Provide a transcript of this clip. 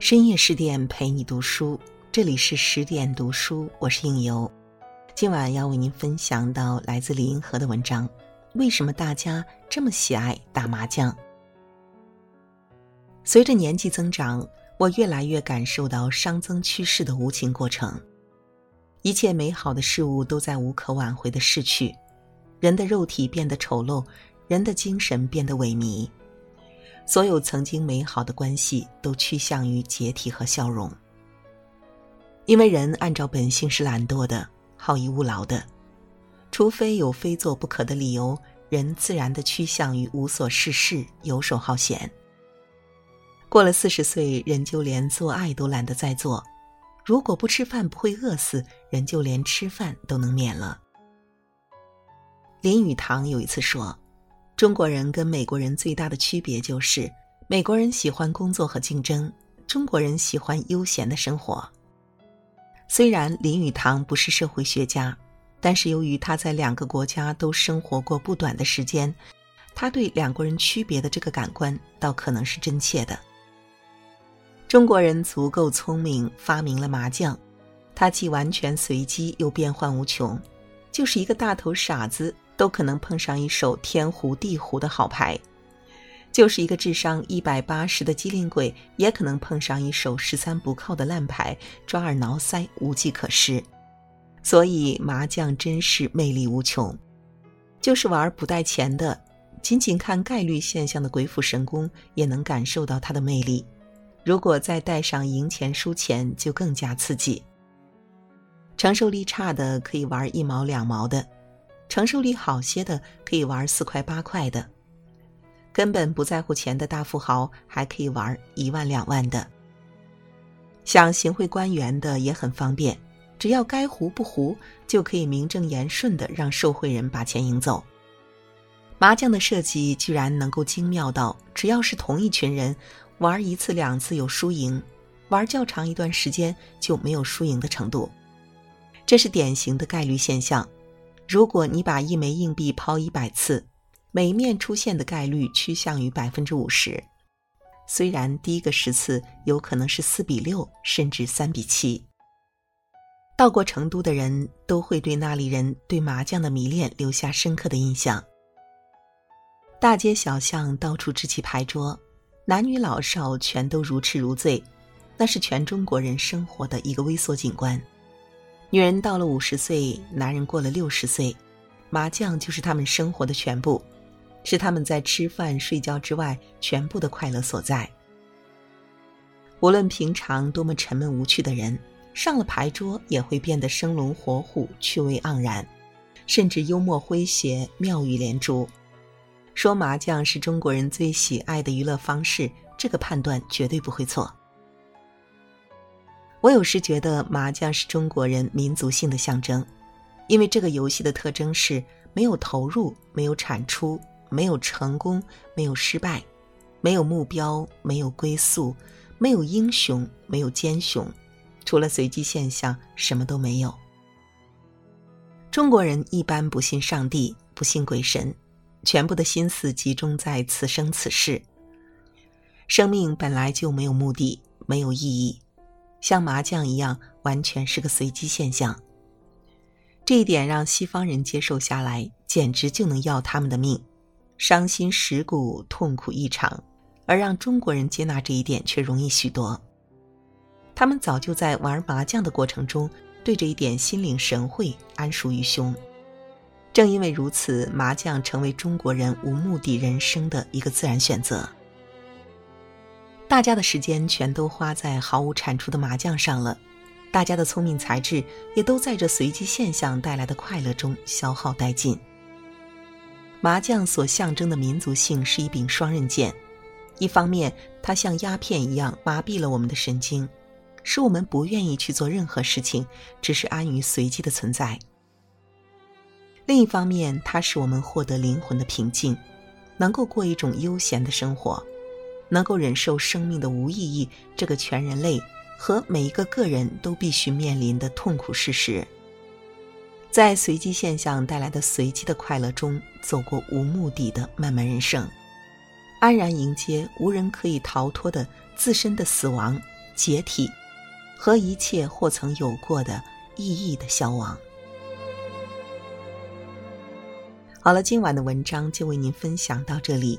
深夜十点陪你读书，这里是十点读书，我是应由。今晚要为您分享到来自李银河的文章：为什么大家这么喜爱打麻将？随着年纪增长，我越来越感受到熵增趋势的无情过程。一切美好的事物都在无可挽回的逝去，人的肉体变得丑陋，人的精神变得萎靡。所有曾经美好的关系都趋向于解体和消融，因为人按照本性是懒惰的、好逸恶劳的，除非有非做不可的理由，人自然的趋向于无所事事、游手好闲。过了四十岁，人就连做爱都懒得再做；如果不吃饭不会饿死，人就连吃饭都能免了。林语堂有一次说。中国人跟美国人最大的区别就是，美国人喜欢工作和竞争，中国人喜欢悠闲的生活。虽然林语堂不是社会学家，但是由于他在两个国家都生活过不短的时间，他对两国人区别的这个感官倒可能是真切的。中国人足够聪明，发明了麻将，它既完全随机又变幻无穷，就是一个大头傻子。都可能碰上一手天胡地胡的好牌，就是一个智商一百八十的机灵鬼，也可能碰上一手十三不靠的烂牌，抓耳挠腮，无计可施。所以麻将真是魅力无穷，就是玩不带钱的，仅仅看概率现象的鬼斧神工也能感受到它的魅力。如果再带上赢钱输钱，就更加刺激。承受力差的可以玩一毛两毛的。承受力好些的可以玩四块八块的，根本不在乎钱的大富豪还可以玩一万两万的。想行贿官员的也很方便，只要该糊不糊，就可以名正言顺的让受贿人把钱赢走。麻将的设计居然能够精妙到，只要是同一群人玩一次两次有输赢，玩较长一段时间就没有输赢的程度，这是典型的概率现象。如果你把一枚硬币抛一百次，每面出现的概率趋向于百分之五十。虽然第一个十次有可能是四比六，甚至三比七。到过成都的人都会对那里人对麻将的迷恋留下深刻的印象。大街小巷到处支起牌桌，男女老少全都如痴如醉，那是全中国人生活的一个微缩景观。女人到了五十岁，男人过了六十岁，麻将就是他们生活的全部，是他们在吃饭睡觉之外全部的快乐所在。无论平常多么沉闷无趣的人，上了牌桌也会变得生龙活虎、趣味盎然，甚至幽默诙谐、妙语连珠。说麻将是中国人最喜爱的娱乐方式，这个判断绝对不会错。我有时觉得麻将是中国人民族性的象征，因为这个游戏的特征是没有投入、没有产出、没有成功、没有失败、没有目标、没有归宿、没有英雄、没有奸雄，除了随机现象，什么都没有。中国人一般不信上帝，不信鬼神，全部的心思集中在此生此世。生命本来就没有目的，没有意义。像麻将一样，完全是个随机现象。这一点让西方人接受下来，简直就能要他们的命，伤心蚀骨，痛苦异常；而让中国人接纳这一点却容易许多。他们早就在玩麻将的过程中，对这一点心领神会，安熟于胸。正因为如此，麻将成为中国人无目的人生的一个自然选择。大家的时间全都花在毫无产出的麻将上了，大家的聪明才智也都在这随机现象带来的快乐中消耗殆尽。麻将所象征的民族性是一柄双刃剑，一方面它像鸦片一样麻痹了我们的神经，使我们不愿意去做任何事情，只是安于随机的存在；另一方面，它使我们获得灵魂的平静，能够过一种悠闲的生活。能够忍受生命的无意义，这个全人类和每一个个人都必须面临的痛苦事实，在随机现象带来的随机的快乐中，走过无目的的漫漫人生，安然迎接无人可以逃脱的自身的死亡，解体，和一切或曾有过的意义的消亡。好了，今晚的文章就为您分享到这里。